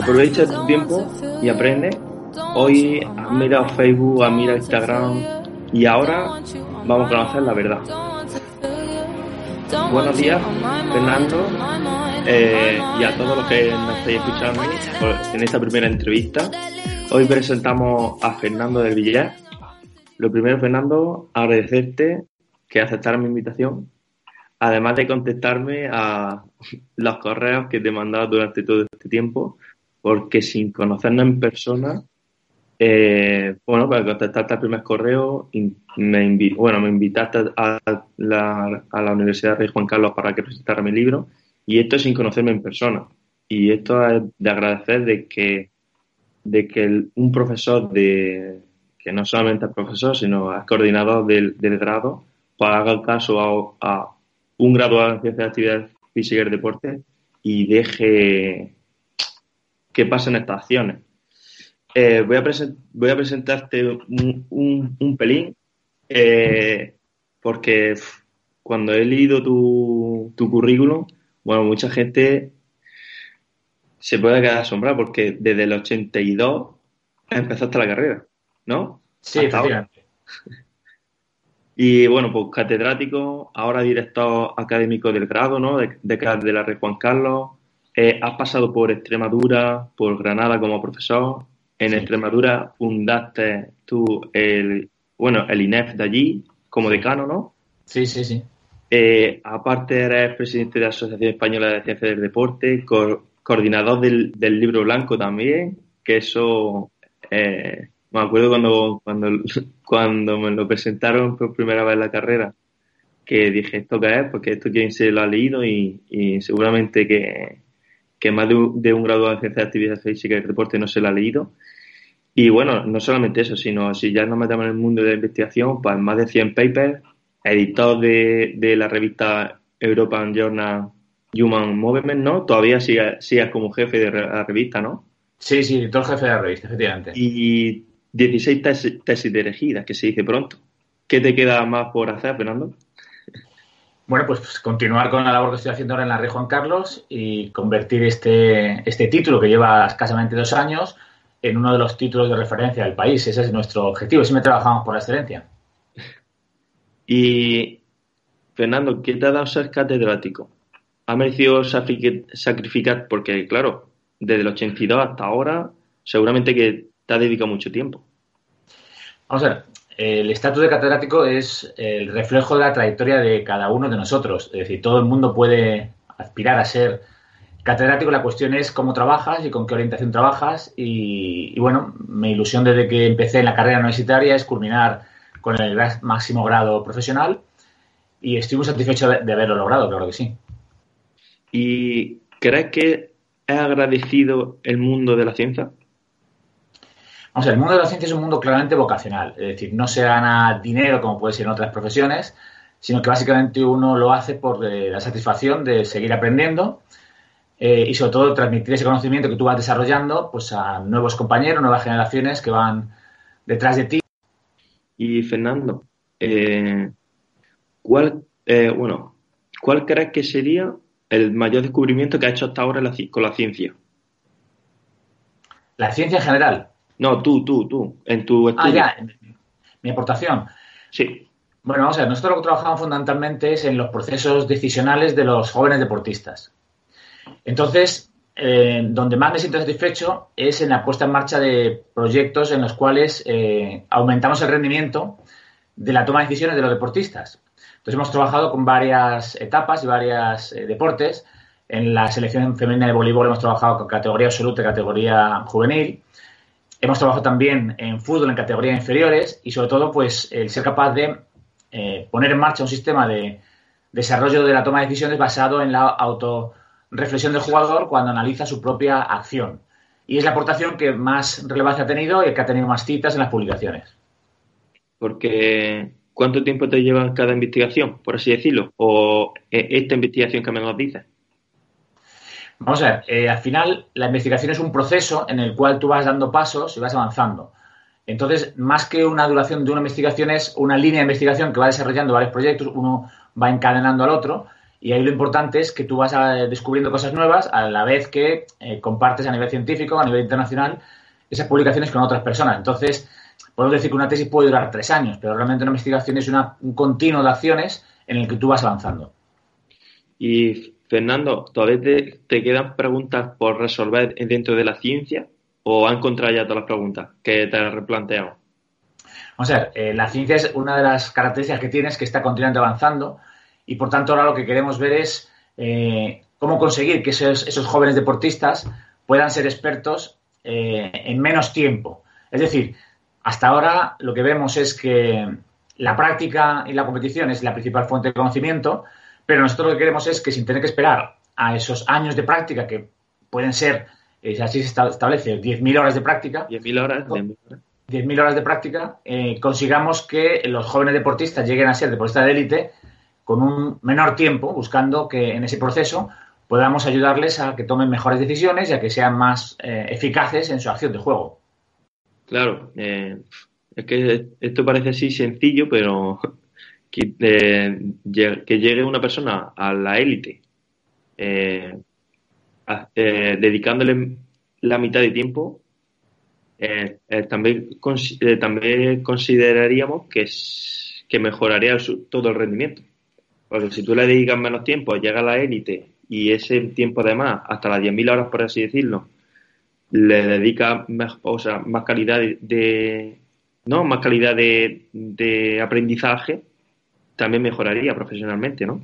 Aprovecha tu tiempo y aprende. Hoy mirado Facebook, mirado Instagram y ahora vamos a conocer la verdad. Buenos días, Fernando, eh, y a todos los que nos estáis escuchando en esta primera entrevista. Hoy presentamos a Fernando del Villar. Lo primero, Fernando, agradecerte que aceptaras mi invitación, además de contestarme a los correos que te he mandado durante todo este tiempo, porque sin conocernos en persona, eh, bueno, para contestarte al primer correo, me, bueno, me invitaste a la, a la Universidad Rey Juan Carlos para que presentara mi libro, y esto sin conocerme en persona. Y esto es de agradecer de que, de que un profesor de, que no solamente es profesor, sino es coordinador del, del grado, para haga caso a, un graduado en ciencias de actividad física y deporte y deje que pasen estas acciones. Eh, voy, a voy a presentarte un, un, pelín eh, porque cuando he leído tu, tu currículum, bueno, mucha gente se puede quedar asombrada porque desde el 82 empezaste la carrera, ¿no? Sí, efectivamente. Y bueno, pues catedrático, ahora director académico del grado, ¿no? De, de, la Red Juan Carlos. Eh, has pasado por Extremadura, por Granada como profesor. En Extremadura fundaste tú el, bueno, el INEF de allí como decano, ¿no? Sí, sí, sí. Eh, aparte eres presidente de la Asociación Española de Ciencias del Deporte, coordinador del, del, libro blanco también, que eso eh, me acuerdo cuando, cuando, cuando me lo presentaron por primera vez en la carrera, que dije, ¿esto qué es? Porque esto quien se lo ha leído y, y seguramente que, que más de un, de un graduado en ciencia de actividad física y deporte no se lo ha leído. Y bueno, no solamente eso, sino si ya nos metemos en el mundo de la investigación, pues más de 100 papers, editor de, de la revista European Journal Human Movement, ¿no? Todavía sigues como jefe de la revista, ¿no? Sí, sí, editor jefe de la revista, efectivamente. Y 16 tesis, tesis dirigidas, que se dice pronto. ¿Qué te queda más por hacer, Fernando? Bueno, pues continuar con la labor que estoy haciendo ahora en la Red Juan Carlos y convertir este, este título que lleva escasamente dos años en uno de los títulos de referencia del país. Ese es nuestro objetivo. Siempre trabajamos por la excelencia. Y, Fernando, ¿qué te ha dado ser catedrático? ¿Ha merecido sacrificar? Porque, claro, desde el 82 hasta ahora, seguramente que te ha dedicado mucho tiempo. Vamos a ver, el estatus de catedrático es el reflejo de la trayectoria de cada uno de nosotros. Es decir, todo el mundo puede aspirar a ser catedrático. La cuestión es cómo trabajas y con qué orientación trabajas. Y, bueno, mi ilusión desde que empecé en la carrera universitaria es culminar con el máximo grado profesional. Y estoy muy satisfecho de, de haberlo logrado, claro que sí. ¿Y crees que es agradecido el mundo de la ciencia? Vamos el mundo de la ciencia es un mundo claramente vocacional, es decir, no se gana dinero como puede ser en otras profesiones, sino que básicamente uno lo hace por eh, la satisfacción de seguir aprendiendo eh, y sobre todo transmitir ese conocimiento que tú vas desarrollando pues a nuevos compañeros, nuevas generaciones que van detrás de ti. Y Fernando, eh, ¿cuál, bueno, ¿cuál crees que sería el mayor descubrimiento que ha hecho hasta ahora con la ciencia? La ciencia en general. No, tú, tú, tú, en tu estudio. Ah, ya, mi aportación. Sí. Bueno, vamos a ver, nosotros lo que trabajamos fundamentalmente es en los procesos decisionales de los jóvenes deportistas. Entonces, eh, donde más me siento satisfecho es en la puesta en marcha de proyectos en los cuales eh, aumentamos el rendimiento de la toma de decisiones de los deportistas. Entonces, hemos trabajado con varias etapas y varios eh, deportes. En la selección femenina de voleibol hemos trabajado con categoría absoluta y categoría juvenil. Hemos trabajado también en fútbol en categorías inferiores y sobre todo pues el ser capaz de eh, poner en marcha un sistema de, desarrollo de la toma de decisiones basado en la autorreflexión del jugador cuando analiza su propia acción. Y es la aportación que más relevancia ha tenido y que ha tenido más citas en las publicaciones. Porque, ¿cuánto tiempo te lleva cada investigación, por así decirlo? ¿O eh, esta investigación que me nos dices? Vamos a ver, eh, al final la investigación es un proceso en el cual tú vas dando pasos y vas avanzando. Entonces, más que una duración de una investigación, es una línea de investigación que va desarrollando varios proyectos, uno va encadenando al otro, y ahí lo importante es que tú vas descubriendo cosas nuevas a la vez que eh, compartes a nivel científico, a nivel internacional, esas publicaciones con otras personas. Entonces, podemos decir que una tesis puede durar tres años, pero realmente una investigación es un continuo de acciones en el que tú vas avanzando. Y Fernando, ¿todavía te, quedan preguntas por resolver dentro de la ciencia o has encontrado ya todas las preguntas que te has replanteado? Vamos a ver, eh, la ciencia es una de las características que tiene es que está continuamente avanzando y por tanto ahora lo que queremos ver es eh, cómo conseguir que esos, jóvenes deportistas puedan ser expertos eh, en menos tiempo. Es decir, hasta ahora lo que vemos es que la práctica y la competición es la principal fuente de conocimiento, pero nosotros lo que queremos es que sin tener que esperar a esos años de práctica, que pueden ser, eh, así se establece, 10.000 horas de práctica. 10.000 horas. 10.000 horas de práctica, eh, consigamos que los jóvenes deportistas lleguen a ser deportistas de élite con un menor tiempo, buscando que en ese proceso podamos ayudarles a que tomen mejores decisiones y a que sean más eh, eficaces en su acción de juego. Claro, es que esto parece así sencillo, pero que, que llegue una persona a la élite eh, eh, dedicándole la mitad de tiempo, eh, también, también consideraríamos que, que mejoraría todo el rendimiento. Porque si tú le dedicas menos tiempo, llega a la élite y ese tiempo además, hasta las 10.000 horas por así decirlo, le dedica o sea, más calidad de, no más calidad de, de aprendizaje también mejoraría profesionalmente, ¿no?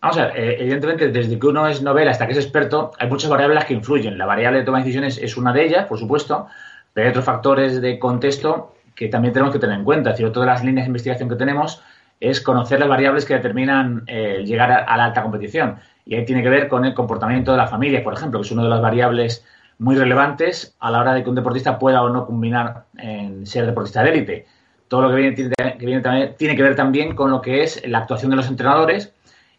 Vamos a ver, eh, evidentemente, desde que uno es novela hasta que es experto, hay muchas variables que influyen. La variable de toma de decisiones es una de ellas, por supuesto, pero hay otros factores de contexto que también tenemos que tener en cuenta. Es decir, de las líneas de investigación que tenemos es conocer las variables que determinan eh, llegar a, la alta competición. Y ahí tiene que ver con el comportamiento de la familia, por ejemplo, que es una de las variables muy relevantes a la hora de que un deportista pueda o no combinar en ser deportista de élite todo lo que viene, que también, tiene que ver también con lo que es la actuación de los entrenadores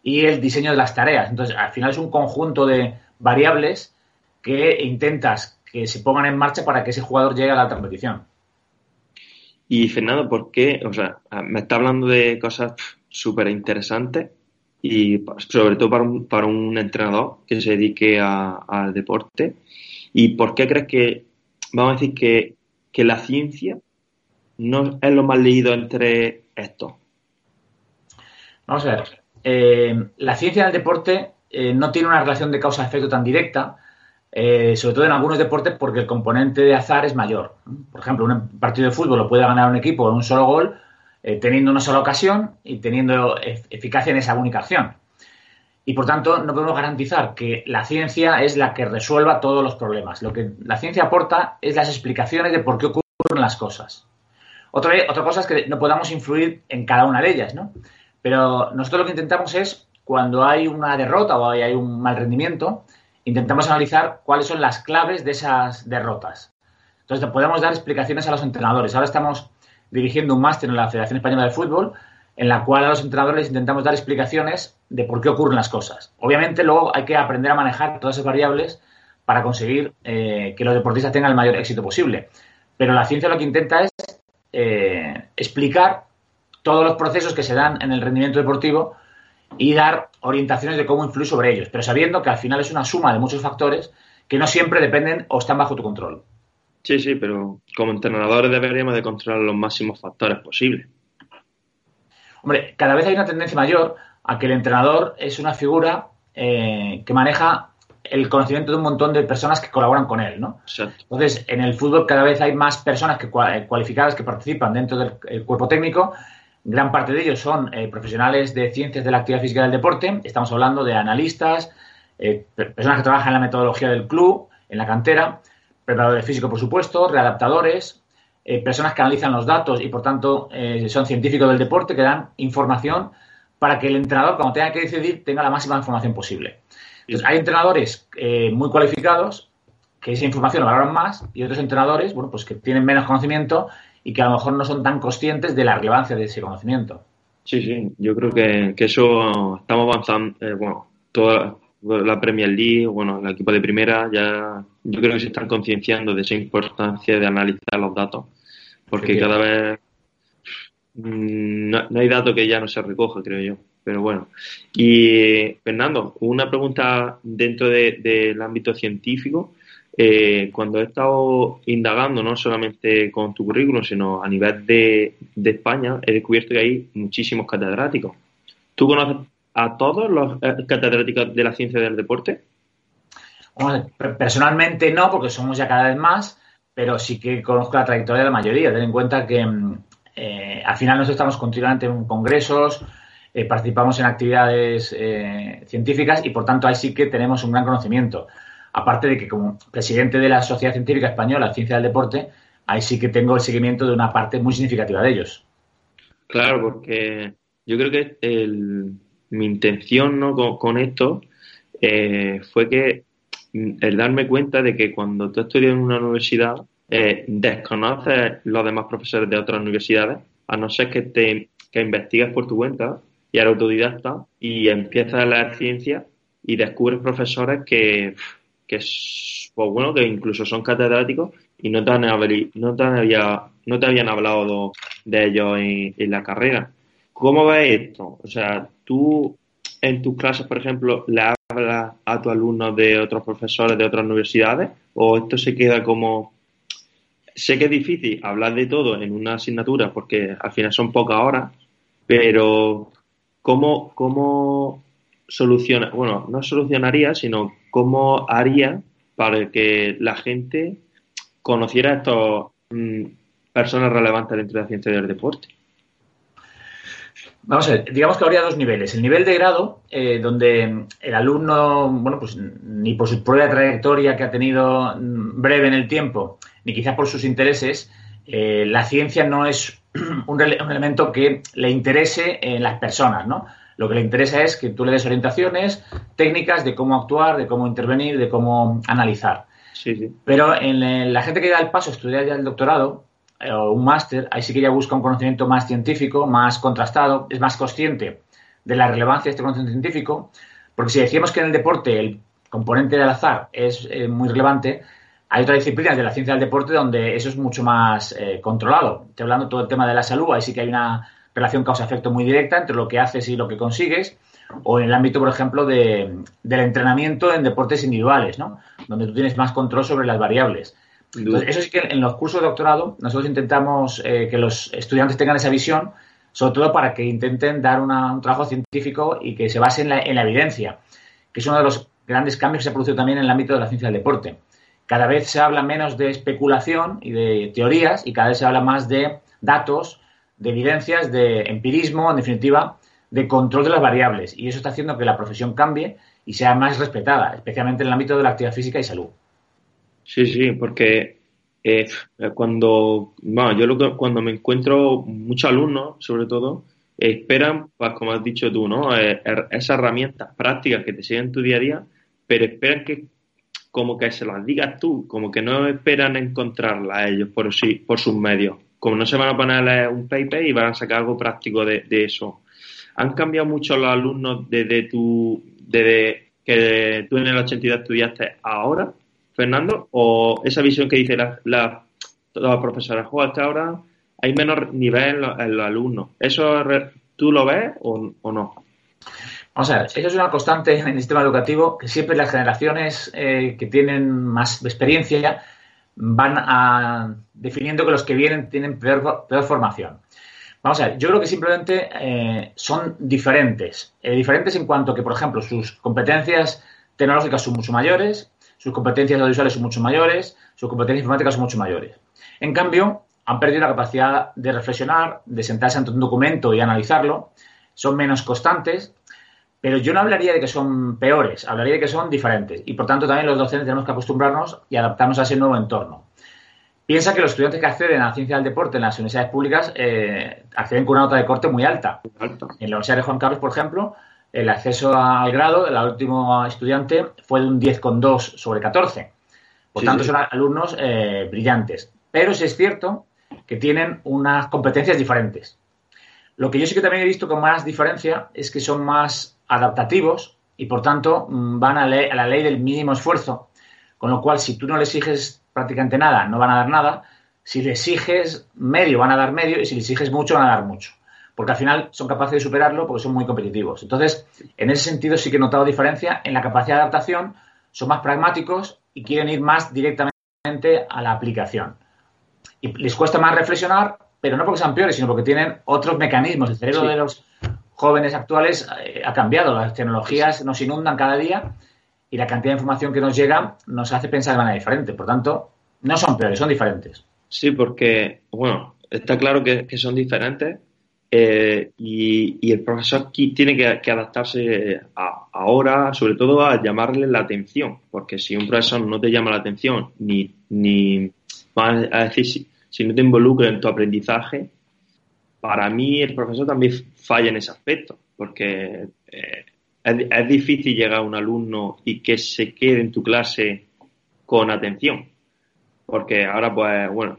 y el diseño de las tareas. Entonces, al final es un conjunto de variables que intentas que se pongan en marcha para que ese jugador llegue a la alta competición. Y Fernando, ¿por qué? O sea, me está hablando de cosas súper interesantes y sobre todo para un, para un entrenador que se dedique al deporte. ¿Y por qué crees que, vamos a decir, que, que la ciencia no es lo más leído entre estos? Vamos a ver. Eh, la ciencia del deporte eh, no tiene una relación de causa-efecto tan directa, eh, sobre todo en algunos deportes porque el componente de azar es mayor. Por ejemplo, un partido de fútbol lo puede ganar un equipo con un solo gol, teniendo una sola ocasión y teniendo eficacia en esa única acción. Y por tanto, no podemos garantizar que la ciencia es la que resuelva todos los problemas. Lo que la ciencia aporta es las explicaciones de por qué ocurren las cosas. Otra, otra cosa es que no podamos influir en cada una de ellas, ¿no? Pero nosotros lo que intentamos es, cuando hay una derrota o hay un mal rendimiento, intentamos analizar cuáles son las claves de esas derrotas. Entonces, podemos dar explicaciones a los entrenadores. Ahora estamos dirigiendo un máster en la Federación Española de Fútbol, en la cual a los entrenadores intentamos dar explicaciones de por qué ocurren las cosas. Obviamente, luego hay que aprender a manejar todas esas variables para conseguir eh, que los deportistas tengan el mayor éxito posible. Pero la ciencia lo que intenta es eh, explicar todos los procesos que se dan en el rendimiento deportivo y dar orientaciones de cómo influir sobre ellos, pero sabiendo que al final es una suma de muchos factores que no siempre dependen o están bajo tu control. Sí, sí, pero como entrenadores deberíamos de controlar los máximos factores posibles. Hombre, cada vez hay una tendencia mayor a que el entrenador es una figura eh, que maneja el conocimiento de un montón de personas que colaboran con él, ¿no? Entonces, en el fútbol cada vez hay más personas que, eh, cualificadas que participan dentro del cuerpo técnico. Gran parte de ellos son eh, profesionales de ciencias de la actividad física del deporte. Estamos hablando de analistas, eh, personas que trabajan en la metodología del club, en la cantera, preparadores físicos, por supuesto, readaptadores, personas que analizan los datos y, por tanto, son científicos del deporte que dan información para que el entrenador, cuando tenga que decidir, tenga la máxima información posible. Entonces, hay entrenadores eh, muy cualificados que esa información la valoran más y otros entrenadores, bueno, pues que tienen menos conocimiento y que a lo mejor no son tan conscientes de la relevancia de ese conocimiento. Sí, sí, yo creo que, eso estamos avanzando, eh, bueno, toda la Premier League, bueno, el equipo de primera, ya yo creo que se están concienciando de esa importancia de analizar los datos, porque cada vez mm, no, hay dato que ya no se recoja, creo yo. Pero bueno. Y Fernando, una pregunta dentro del ámbito científico. Eh, cuando he estado indagando, no solamente con tu currículum, sino a nivel de, España, he descubierto que hay muchísimos catedráticos. ¿Tú conoces a todos los eh, catedráticos de la ciencia del deporte? personalmente no, porque somos ya cada vez más, pero sí que conozco la trayectoria de la mayoría. Ten en cuenta que mm, eh, al final nosotros estamos continuamente en congresos, participamos en actividades científicas y por tanto ahí sí que tenemos un gran conocimiento. Aparte de que como presidente de la Sociedad Científica Española Ciencia del Deporte, ahí sí que tengo el seguimiento de una parte muy significativa de ellos. Claro, porque yo creo que mi intención ¿no? con, esto eh, fue que mm, el darme cuenta de que cuando tú estudias en una universidad eh, desconoces los demás profesores de otras universidades, a no ser que te que investigas por tu cuenta y eres autodidacta y empiezas a leer ciencia y descubres profesores que que es, pues bueno, que incluso son catedráticos y no te, han, no no te habían hablado de ellos en, la carrera. ¿Cómo ves esto? O sea, tú en tus clases, por ejemplo, le hablas a tus alumnos de otros profesores de otras universidades o esto se queda como... Sé que es difícil hablar de todo en una asignatura porque al final son pocas horas, pero ¿cómo, cómo soluciona, bueno, no solucionaría, sino cómo haría para que la gente conociera a estas mm, personas relevantes dentro de la ciencia del deporte? Vamos a ver, digamos que habría dos niveles. El nivel de grado, eh, donde el alumno, bueno, pues ni por su propia trayectoria que ha tenido mm, breve en el tiempo, ni quizás por sus intereses, eh, la ciencia no es un, elemento que le interese en las personas, ¿no? Lo que le interesa es que tú le des orientaciones técnicas de cómo actuar, de cómo intervenir, de cómo analizar. Pero en la gente que da el paso a estudiar ya el doctorado eh, o un máster, ahí sí que ya busca un conocimiento más científico, más contrastado, es más consciente de la relevancia de este conocimiento científico, porque si decimos que en el deporte el componente del azar es eh, muy relevante, hay otras disciplinas de la ciencia del deporte donde eso es mucho más eh, controlado. Estoy hablando todo el tema de la salud, ahí sí que hay una relación causa-efecto muy directa entre lo que haces y lo que consigues, o en el ámbito, por ejemplo, de, del entrenamiento en deportes individuales, ¿no? donde tú tienes más control sobre las variables. eso sí que en los cursos de doctorado nosotros intentamos eh, que los estudiantes tengan esa visión, sobre todo para que intenten dar un trabajo científico y que se base en la, en la evidencia, que es uno de los grandes cambios que se ha producido también en el ámbito de la ciencia del deporte. Cada vez se habla menos de especulación y de teorías y cada vez se habla más de datos, de evidencias, de empirismo, en definitiva, de control de las variables. Y eso está haciendo que la profesión cambie y sea más respetada, especialmente en el ámbito de la actividad física y salud. Sí, sí, porque eh, cuando, bueno, yo cuando me encuentro muchos alumnos, sobre todo, esperan, pues como has dicho tú, ¿no? Eh, er, esas herramientas prácticas que te siguen en tu día a día, pero esperan que como que se las digas tú, como que no esperan encontrarlas ellos por sí, por sus medios como no se van a poner un paper y van a sacar algo práctico de, eso. ¿Han cambiado mucho los alumnos desde tu, desde que tú en el 82 estudiaste ahora, Fernando? ¿O esa visión que dice la, la, los hasta ahora hay menos nivel en los, alumnos? ¿Eso tú lo ves o, no? Vamos a ver, eso es una constante en el sistema educativo, que siempre las generaciones eh, que tienen más experiencia van definiendo que los que vienen tienen peor, formación. Vamos a ver, yo creo que simplemente eh, son diferentes. Eh, diferentes en cuanto que, por ejemplo, sus competencias tecnológicas son mucho mayores, sus competencias audiovisuales son mucho mayores, sus competencias informáticas son mucho mayores. En cambio, han perdido la capacidad de reflexionar, de sentarse ante un documento y analizarlo, son menos constantes pero yo no hablaría de que son peores, hablaría de que son diferentes. Y por tanto también los docentes tenemos que acostumbrarnos y adaptarnos a ese nuevo entorno. Piensa que los estudiantes que acceden a la ciencia del deporte en las universidades públicas eh, acceden con una nota de corte muy alta. Alto. En la Universidad de Juan Carlos, por ejemplo, el acceso al grado del último estudiante fue de un 10,2 sobre 14. Por Sí, tanto, sí. son alumnos eh, brillantes. Pero sí es cierto que tienen unas competencias diferentes. Lo que yo sí que también he visto con más diferencia es que son más adaptativos y, por tanto, mm, van a, la ley del mínimo esfuerzo. Con lo cual, si tú no le exiges prácticamente nada, no van a dar nada. Si le exiges medio, van a dar medio. Y si le exiges mucho, van a dar mucho. Porque al final son capaces de superarlo porque son muy competitivos. Entonces, en ese sentido sí que he notado diferencia. En la capacidad de adaptación son más pragmáticos y quieren ir más directamente a la aplicación. Y les cuesta más reflexionar, pero no porque sean peores, sino porque tienen otros mecanismos. El cerebro Sí. de los jóvenes actuales eh, ha cambiado. Las tecnologías nos inundan cada día y la cantidad de información que nos llega nos hace pensar de manera diferente. Por tanto, no son peores, son diferentes. Sí, porque, bueno, está claro que, que son diferentes eh, y, y el profesor qui- tiene que, que adaptarse a- ahora, sobre todo, a llamarle la atención, porque si un profesor no te llama la atención, ni, ni vamos a decir, si, no te involucra en tu aprendizaje, para mí el profesor también falla en ese aspecto, porque eh, es, es difícil llegar a un alumno y que se quede en tu clase con atención. Porque ahora, pues, bueno.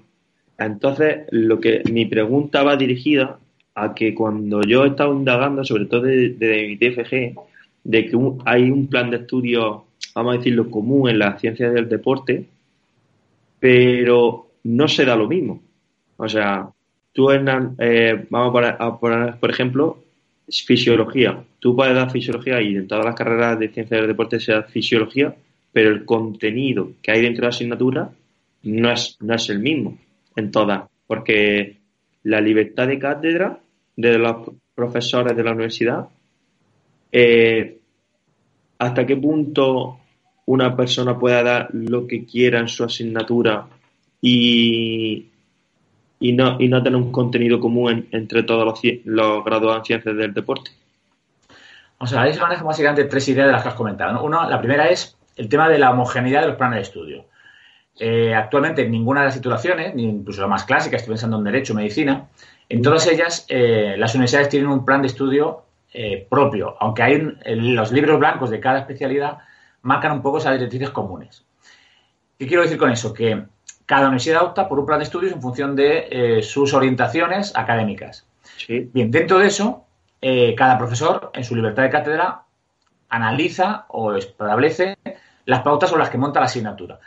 Entonces, lo que mi pregunta va dirigida a que cuando yo he estado indagando, sobre todo de, de mi TFG, de que hay un plan de estudio, vamos a decirlo, común en las ciencias del deporte, pero no se da lo mismo. O sea, tú, Hernán, eh, vamos a poner, por ejemplo, fisiología. Tú puedes dar fisiología y en todas las carreras de ciencias del deporte se da fisiología, pero el contenido que hay dentro de la asignatura no es, no es el mismo en todas, porque la libertad de cátedra de los profesores de la universidad, eh, hasta qué punto una persona pueda dar lo que quiera en su asignatura y, no, y no tener un contenido común en- entre todos los, los graduados en ciencias del deporte. O sea, ahí se manejan básicamente tres ideas de las que has comentado. ¿no? La primera es el tema de la homogeneidad de los planes de estudio. Eh, actualmente en ninguna de las titulaciones, ni incluso la más clásica, estoy pensando en Derecho, Medicina, en todas ellas eh, las universidades tienen un plan de estudio eh, propio, aunque hay en los libros blancos de cada especialidad marcan un poco esas directrices comunes. ¿Qué quiero decir con eso? Que cada universidad opta por un plan de estudios en función de eh, sus orientaciones académicas. Sí, Bien, dentro de eso, eh, cada profesor, en su libertad de cátedra, analiza o establece las pautas sobre las que monta la asignatura.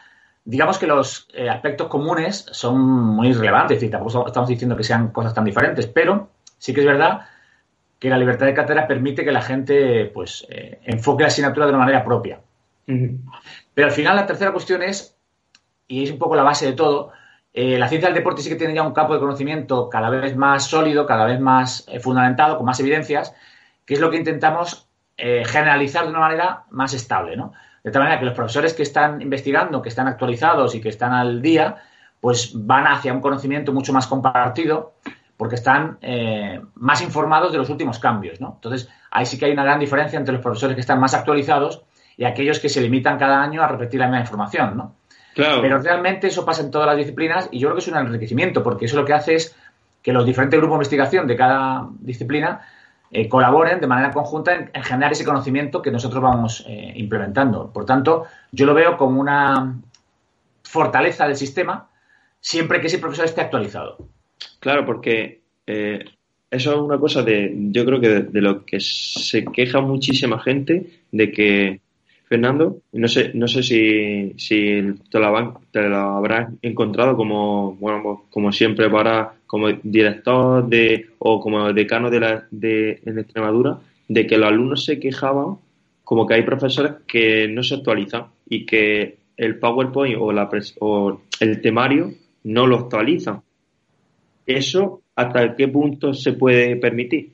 Digamos que los eh, aspectos comunes son muy relevantes, es decir, tampoco estamos diciendo que sean cosas tan diferentes, pero sí que es verdad que la libertad de cátedra permite que la gente pues, eh, enfoque la asignatura de una manera propia. Pero al final la tercera cuestión es, y es un poco la base de todo, eh, la ciencia del deporte sí que tiene ya un campo de conocimiento cada vez más sólido, cada vez más eh, fundamentado, con más evidencias, que es lo que intentamos eh, generalizar de una manera más estable, ¿no? De tal manera que los profesores que están investigando, que están actualizados y que están al día, pues van hacia un conocimiento mucho más compartido porque están más informados de los últimos cambios, ¿no? Entonces, ahí sí que hay una gran diferencia entre los profesores que están más actualizados y aquellos que se limitan cada año a repetir la misma información, ¿no? Claro. Pero realmente eso pasa en todas las disciplinas y yo creo que es un enriquecimiento, porque eso lo que hace es que los diferentes grupos de investigación de cada disciplina eh, colaboren de manera conjunta en, en generar ese conocimiento que nosotros vamos eh, implementando. Por tanto, yo lo veo como una fortaleza del sistema siempre que ese profesor esté actualizado. Claro, porque eh, eso es una cosa de, yo creo que de, de lo que se queja muchísima gente, de que, Fernando, no sé, no sé si, te, lo habrás encontrado como, bueno, como siempre para, como director de, o como decano de la, de, en Extremadura, de que los alumnos se quejaban como que hay profesores que no se actualizan y que el PowerPoint o, la o el temario no lo actualizan. ¿Eso hasta qué punto se puede permitir?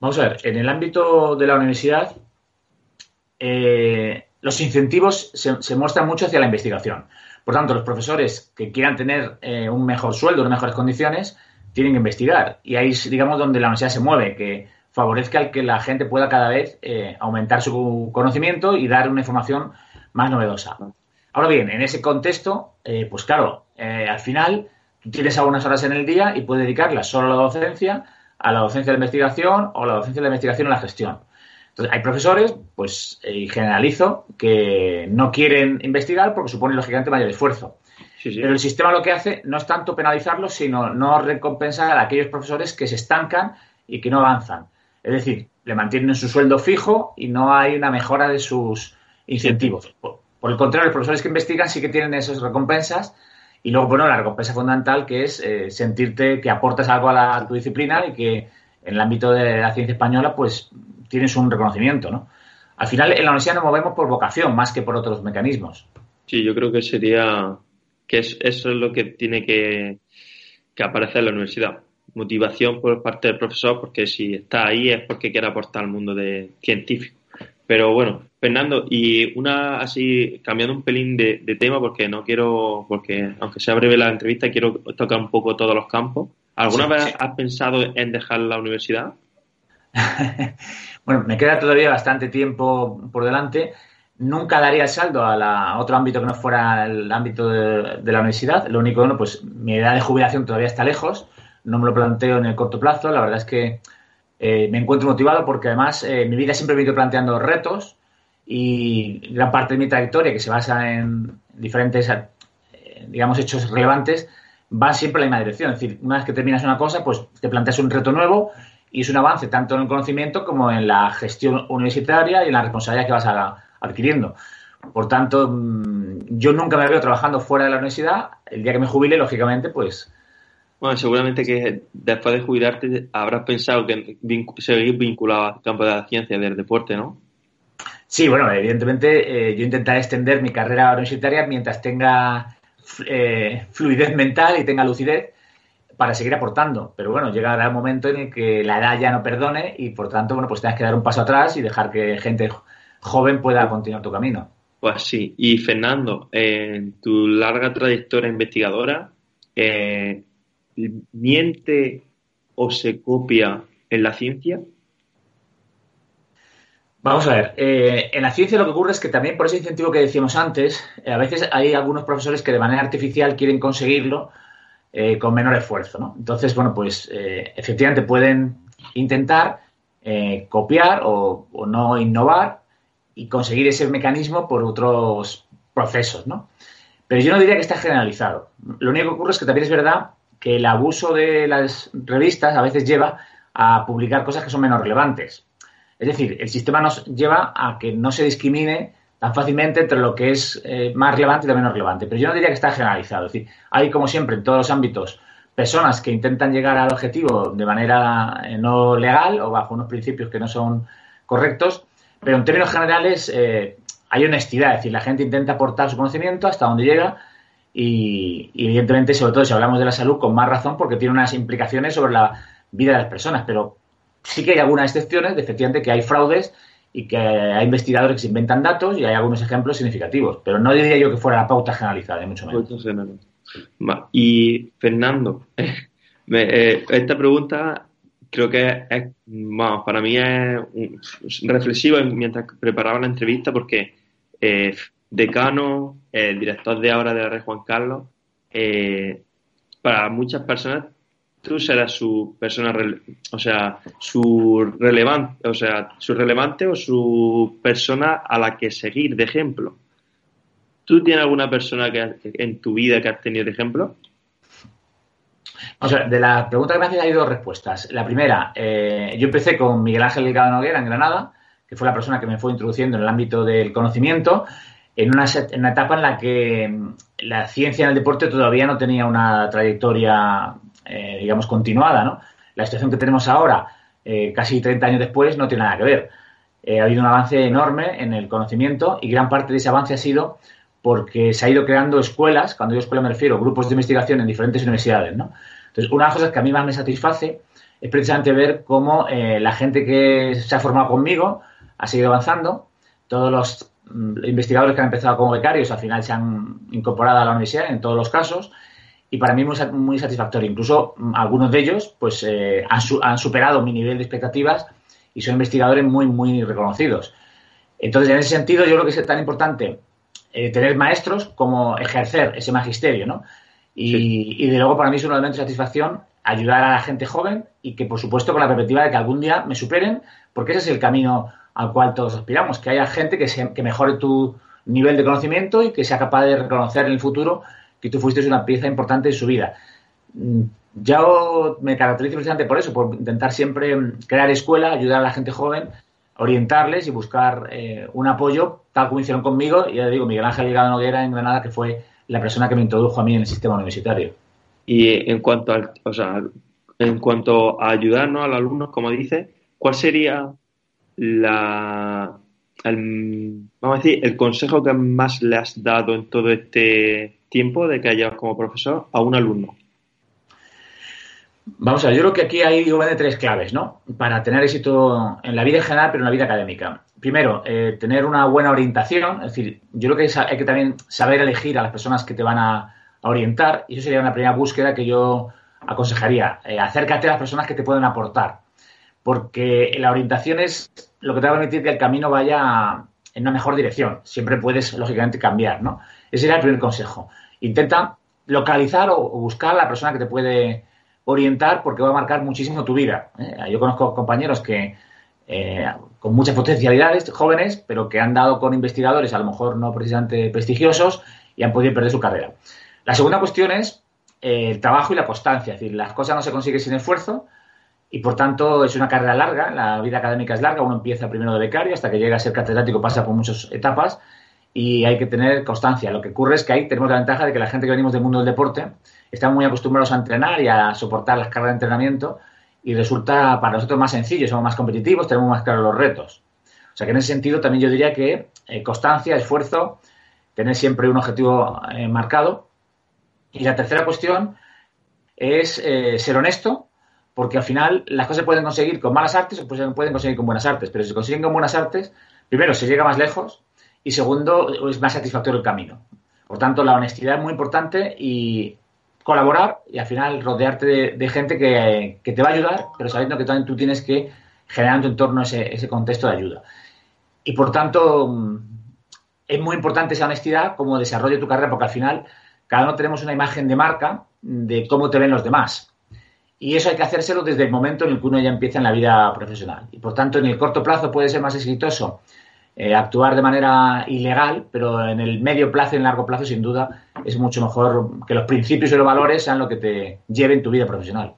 Vamos a ver, en el ámbito de la universidad, eh, los incentivos se, muestran mucho hacia la investigación. Por tanto, los profesores que quieran tener eh, un mejor sueldo, unas mejores condiciones, tienen que investigar. Y ahí es, digamos, donde la universidad se mueve, que favorezca el que la gente pueda cada vez eh, aumentar su conocimiento y dar una información más novedosa. Ahora bien, en ese contexto, eh, pues claro, al final tú tienes algunas horas en el día y puedes dedicarlas solo a la docencia, a la docencia de investigación o a la docencia de investigación en la gestión. Entonces, hay profesores, pues, eh, y generalizo, que no quieren investigar porque supone lógicamente mayor esfuerzo. Pero el sistema lo que hace no es tanto penalizarlos, sino no recompensar a aquellos profesores que se estancan y que no avanzan. Es decir, le mantienen su sueldo fijo y no hay una mejora de sus incentivos. Por, el contrario, los profesores que investigan sí que tienen esas recompensas y luego, bueno, la recompensa fundamental que es eh, sentirte que aportas algo a, la, tu disciplina y que en el ámbito de la ciencia española, pues tienes un reconocimiento, ¿no? Al final, en la universidad nos movemos por vocación más que por otros mecanismos. Sí, yo creo que sería que eso es lo que tiene que, aparecer en la universidad. Motivación por parte del profesor, porque si está ahí es porque quiere aportar al mundo de científico. Pero bueno, Fernando, y una así, cambiando un pelín de, tema, porque no quiero, porque aunque sea breve la entrevista, quiero tocar un poco todos los campos. ¿Alguna vez has pensado en dejar la universidad? bueno, me queda todavía bastante tiempo por delante nunca daría el saldo a, otro ámbito que no fuera el ámbito de, la universidad. Lo único, bueno, pues mi edad de jubilación todavía está lejos, no me lo planteo en el corto plazo. La verdad es que eh, me encuentro motivado porque además eh, mi vida siempre me he ido planteando retos y gran parte de mi trayectoria, que se basa en diferentes, eh, digamos, hechos relevantes, va siempre en la misma dirección. Es decir, una vez que terminas una cosa, pues te planteas un reto nuevo y es un avance tanto en el conocimiento como en la gestión universitaria y en la responsabilidad que vas a, adquiriendo. Por tanto, mm, yo nunca me veo trabajando fuera de la universidad. El día que me jubile, lógicamente, pues... Bueno, seguramente que después de jubilarte habrás pensado que seguir vinculado al campo de la ciencia y del deporte, ¿no? Sí, bueno, evidentemente eh, yo intentaré extender mi carrera universitaria mientras tenga eh, fluidez mental y tenga lucidez para seguir aportando. Pero bueno, llegará el momento en el que la edad ya no perdone y por tanto, bueno, pues tengas que dar un paso atrás y dejar que gente joven pueda continuar tu camino. Pues sí. Y Fernando, en tu larga trayectoria investigadora, eh, ¿miente o se copia en la ciencia? Vamos a ver, eh, en la ciencia lo que ocurre es que también por ese incentivo que decíamos antes, eh, a veces hay algunos profesores que de manera artificial quieren conseguirlo con menor esfuerzo, ¿no? Entonces, bueno, pues efectivamente pueden intentar copiar o, no innovar y conseguir ese mecanismo por otros procesos, ¿no? Pero yo no diría que está generalizado. Lo único que ocurre es que también es verdad que el abuso de las revistas a veces lleva a publicar cosas que son menos relevantes. Es decir, el sistema nos lleva a que no se discrimine tan fácilmente entre lo que es eh, más relevante y lo menos relevante. Pero yo no diría que está generalizado. Es decir, hay, como siempre, en todos los ámbitos, personas que intentan llegar al objetivo de manera eh, no legal o bajo unos principios que no son correctos pero en términos generales eh, hay honestidad, es decir, la gente intenta aportar su conocimiento hasta donde llega y, evidentemente, sobre todo si hablamos de la salud, con más razón porque tiene unas implicaciones sobre la vida de las personas, pero sí que hay algunas excepciones de efectivamente que hay fraudes y que hay investigadores que se inventan datos y hay algunos ejemplos significativos, pero no diría yo que fuera la pauta generalizada, de mucho menos. Y Fernando, eh, esta pregunta creo que es, para mí es reflexivo mientras preparaba la entrevista porque eh, Decano, el director de ahora de la red Juan Carlos, eh, para muchas personas tú serás su persona, o sea, su relevante, o sea, su relevante o su persona a la que seguir de ejemplo. ¿Tú tienes alguna persona que en tu vida que has tenido de ejemplo? O sea, de la pregunta que me haces hay dos respuestas. La primera, eh, yo empecé con Miguel Ángel Delgado Noguera en Granada, que fue la persona que me fue introduciendo en el ámbito del conocimiento, en una, etapa en la que mm, la ciencia en el deporte todavía no tenía una trayectoria, eh, digamos, continuada, ¿no? La situación que tenemos ahora, eh, casi 30 años después, no tiene nada que ver. ha habido un avance enorme en el conocimiento y gran parte de ese avance ha sido porque se ha ido creando escuelas, cuando yo escuela me refiero, grupos de investigación en diferentes universidades, ¿no? Entonces, una de las cosas que a mí más me satisface es precisamente ver cómo eh, la gente que se ha formado conmigo ha seguido avanzando, todos los mm, investigadores que han empezado como becarios al final se han incorporado a la universidad en todos los casos y para mí muy, muy satisfactorio. Incluso mm, algunos de ellos pues eh, han, superado mi nivel de expectativas y son investigadores muy, muy reconocidos. Entonces, en ese sentido, yo creo que es tan importante eh, tener maestros como ejercer ese magisterio, ¿no? Y, y de luego para mí es un elemento de satisfacción ayudar a la gente joven y que por supuesto con la perspectiva de que algún día me superen, porque ese es el camino al cual todos aspiramos, que haya gente que, que mejore tu nivel de conocimiento y que sea capaz de reconocer en el futuro que tú fuiste una pieza importante en su vida. Mm, yo me caracterizo precisamente por eso, por intentar siempre crear escuela, ayudar a la gente joven, orientarles y buscar eh, un apoyo, tal como hicieron conmigo. Y ya digo, Miguel Ángel Ligado Noguera en Granada, que fue la persona que me introdujo a mí en el sistema universitario. Y en cuanto al, o sea, en cuanto a ayudarnos al alumno, como dice, ¿cuál sería la el, vamos a decir, el consejo que más le has dado en todo este tiempo de que hayas como profesor a un alumno? Vamos a ver, yo creo que aquí hay de tres claves, ¿no? Para tener éxito en la vida en general, pero en la vida académica. Primero, eh, tener una buena orientación, es decir, yo creo que hay que también saber elegir a las personas que te van a, orientar, y eso sería una primera búsqueda que yo aconsejaría. Eh, acércate a las personas que te pueden aportar, porque la orientación es lo que te va a permitir que el camino vaya en una mejor dirección. Siempre puedes, lógicamente, cambiar, ¿no? Ese sería el primer consejo. Intenta localizar o, buscar a la persona que te puede orientar porque va a marcar muchísimo tu vida. ¿eh? Yo conozco compañeros que eh, con muchas potencialidades, jóvenes, pero que han dado con investigadores a lo mejor no precisamente prestigiosos y han podido perder su carrera. La segunda cuestión es eh, el trabajo y la constancia. Es decir, las cosas no se consiguen sin esfuerzo y por tanto es una carrera larga. La vida académica es larga. Uno empieza primero de becario hasta que llega a ser catedrático, pasa por muchas etapas y hay que tener constancia. Lo que ocurre es que ahí tenemos la ventaja de que la gente que venimos del mundo del deporte estamos muy acostumbrados a entrenar y a soportar las cargas de entrenamiento y resulta para nosotros más sencillo, somos más competitivos, tenemos más claros los retos. O sea que en ese sentido también yo diría que eh, constancia, esfuerzo, tener siempre un objetivo eh, marcado y la tercera cuestión es eh, ser honesto, porque al final las cosas se pueden conseguir con malas artes o se pueden conseguir con buenas artes, pero si se consiguen con buenas artes, primero se llega más lejos y segundo es más satisfactorio el camino. Por tanto, la honestidad es muy importante y colaborar y al final rodearte de, gente que, te va a ayudar, pero sabiendo que también tú tienes que generar en tu entorno ese, ese contexto de ayuda. Y por tanto, mm, es muy importante esa honestidad como desarrollo de tu carrera, porque al final cada uno tenemos una imagen de marca de cómo te ven los demás. Y eso hay que hacérselo desde el momento en el que uno ya empieza en la vida profesional. Y por tanto, en el corto plazo puede ser más exitoso eh, actuar de manera ilegal, pero en el medio plazo y en el largo plazo, sin duda, es mucho mejor que los principios y los valores sean lo que te lleven tu vida profesional.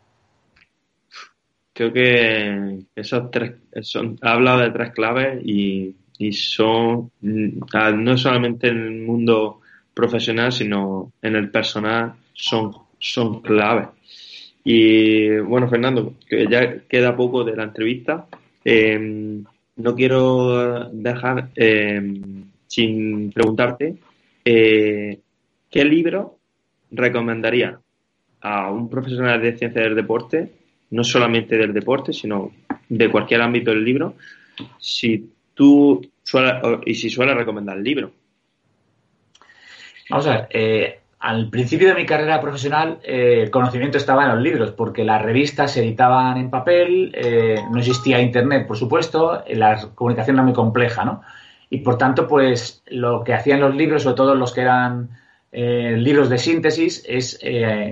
Creo que esos tres son, ha hablado de tres claves y, y son mm, no solamente en el mundo profesional, sino en el personal son, son claves. Y bueno, Fernando, que ya queda poco de la entrevista, em, no quiero dejar em, sin preguntarte eh, qué libro recomendaría a un profesional de ciencia del deporte, no solamente del deporte, sino de cualquier ámbito del libro, si tú sueles, y si suele recomendar el libro. Vamos a ver, eh, al principio de mi carrera profesional eh, el conocimiento estaba en los libros, porque las revistas se editaban en papel, eh, no existía internet, por supuesto, la comunicación era muy compleja, ¿no? Y por tanto, pues lo que hacían los libros, sobre todo los que eran libros de síntesis, es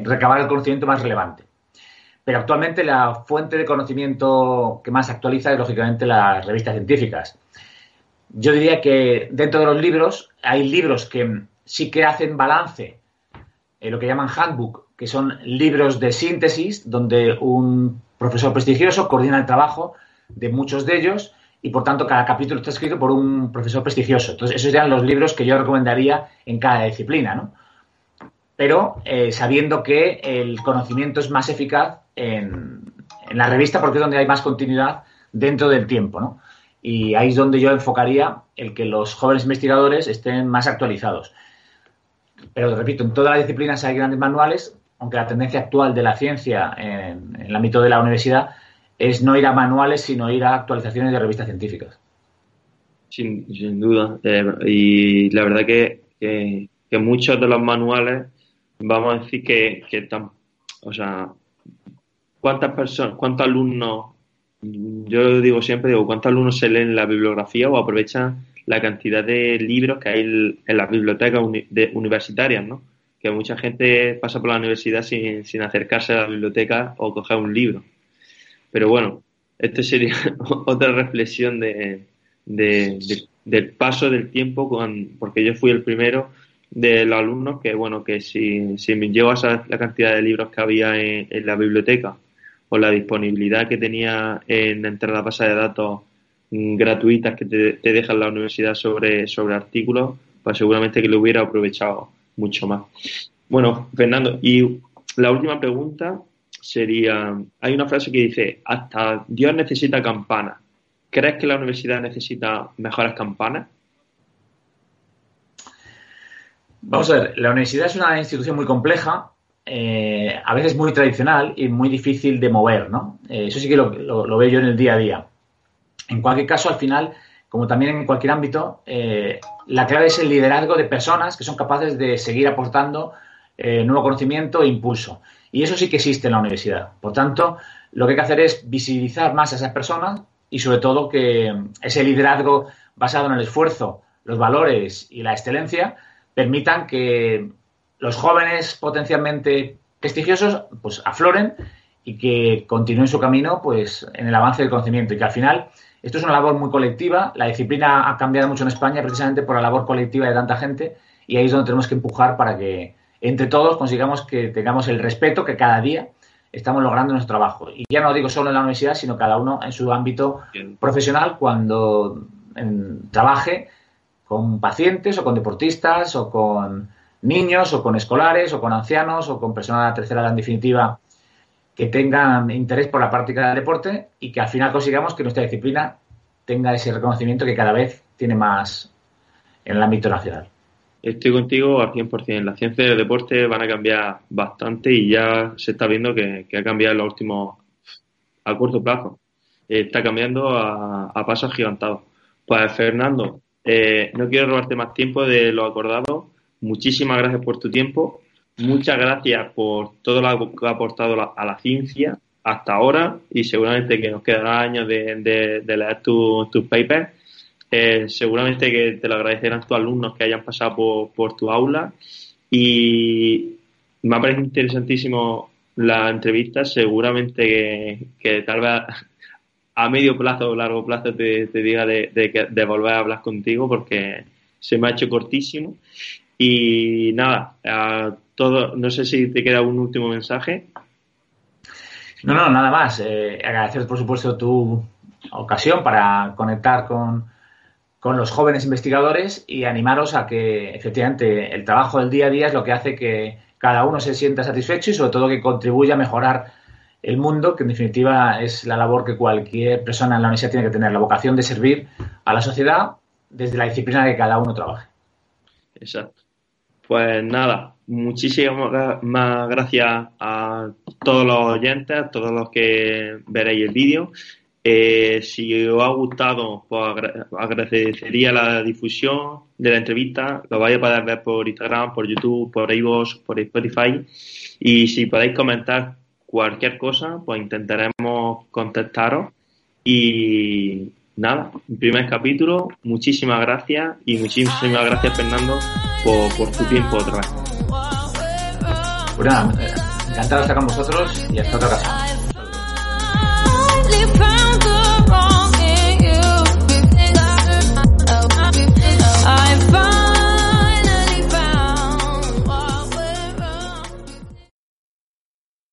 recabar el conocimiento más relevante. Pero actualmente la fuente de conocimiento que más actualiza es, lógicamente, las revistas científicas. Yo diría que dentro de los libros hay libros que sí que hacen balance, en lo que llaman handbook, que son libros de síntesis, donde un profesor prestigioso coordina el trabajo de muchos de ellos y por tanto cada capítulo está escrito por un profesor prestigioso. Entonces, esos serían los libros que yo recomendaría en cada disciplina, ¿no? Pero eh, sabiendo que el conocimiento es más eficaz en, en, la revista porque es donde hay más continuidad dentro del tiempo, ¿no? Y ahí es donde yo enfocaría el que los jóvenes investigadores estén más actualizados. Pero repito, en todas las disciplinas hay grandes manuales, aunque la tendencia actual de la ciencia en, el ámbito de la universidad es no ir a manuales, sino ir a actualizaciones de revistas científicas. Sin, duda. Eh, y la verdad que, que, muchos de los manuales, vamos a decir que, que o sea, ¿cuántas personas, cuántos alumnos, yo digo siempre, digo, ¿cuántos alumnos se leen la bibliografía o aprovechan la cantidad de libros que hay en las bibliotecas universitarias, ¿no? que mucha gente pasa por la universidad sin, sin acercarse a la biblioteca o coger un libro. Pero bueno, esta sería otra reflexión de, del paso del tiempo, con, porque yo fui el primero de los alumnos que, bueno, que si, si me llevo a saber la cantidad de libros que había en, la biblioteca o la disponibilidad que tenía en entrar a la base de datos gratuitas que te, te dejan la universidad sobre, sobre artículos, pues seguramente que lo hubiera aprovechado mucho más. Bueno, Fernando, y la última pregunta sería, hay una frase que dice, hasta Dios necesita campanas. ¿Crees que la universidad necesita mejores campanas? Vamos a ver, la universidad es una institución muy compleja, eh, a veces muy tradicional y muy difícil de mover, ¿no? Eh, eso sí que lo, veo yo en el día a día. En cualquier caso, al final, como también en cualquier ámbito, eh, la clave es el liderazgo de personas que son capaces de seguir aportando nuevo conocimiento e impulso. Y eso sí que existe en la universidad. Por tanto, lo que hay que hacer es visibilizar más a esas personas y sobre todo que ese liderazgo basado en el esfuerzo, los valores y la excelencia permitan que los jóvenes potencialmente prestigiosos pues afloren y que continúen su camino pues en el avance del conocimiento y que al final esto es una labor muy colectiva, la disciplina ha cambiado mucho en España precisamente por la labor colectiva de tanta gente y ahí es donde tenemos que empujar para que entre todos consigamos que tengamos el respeto que cada día estamos logrando en nuestro trabajo. Y ya no digo solo en la universidad, sino cada uno en su ámbito profesional cuando trabaje con pacientes o con deportistas o con niños o con escolares o con ancianos o con personas de la tercera edad en definitiva que tengan interés por la práctica del deporte y que al final consigamos que nuestra disciplina tenga ese reconocimiento que cada vez tiene más en el ámbito nacional. Estoy contigo al 100%. Las ciencias del deporte van a cambiar bastante y ya se está viendo que, ha cambiado en los últimos, a corto plazo. está cambiando a, a pasos gigantados. Pues Fernando, eh, no quiero robarte más tiempo de lo acordado. Muchísimas gracias por tu tiempo. Muchas gracias por todo lo que ha aportado a la ciencia hasta ahora y seguramente que nos quedará años de, leer tus papers. Eh, seguramente que te lo agradecerán tus alumnos que hayan pasado por, tu aula y me ha parecido interesantísimo la entrevista. Seguramente que, tal vez a medio plazo o largo plazo te, diga de, de, volver a hablar contigo porque se me ha hecho cortísimo. Y nada, a todo, no sé si te queda un último mensaje. No, no, nada más. Eh, agradecer, por supuesto, tu ocasión para conectar con, con los jóvenes investigadores y animaros a que efectivamente el trabajo del día a día es lo que hace que cada uno se sienta satisfecho y sobre todo que contribuya a mejorar el mundo, que en definitiva es la labor que cualquier persona en la universidad tiene que tener, la vocación de servir a la sociedad desde la disciplina que cada uno trabaje. Exacto. Pues nada, muchísimas gracias a todos los oyentes, a todos los que veréis el vídeo. Eh, si os ha gustado, pues agradecería la difusión de la entrevista. Lo vais a poder ver por Instagram, por YouTube, por iVoox, por Spotify. Y si podéis comentar cualquier cosa, pues intentaremos contestaros. Y nada, primer capítulo, muchísimas gracias y muchísimas gracias Fernando por, tu tiempo otra vez. Pues nada, encantado de estar con vosotros y hasta otra ocasión.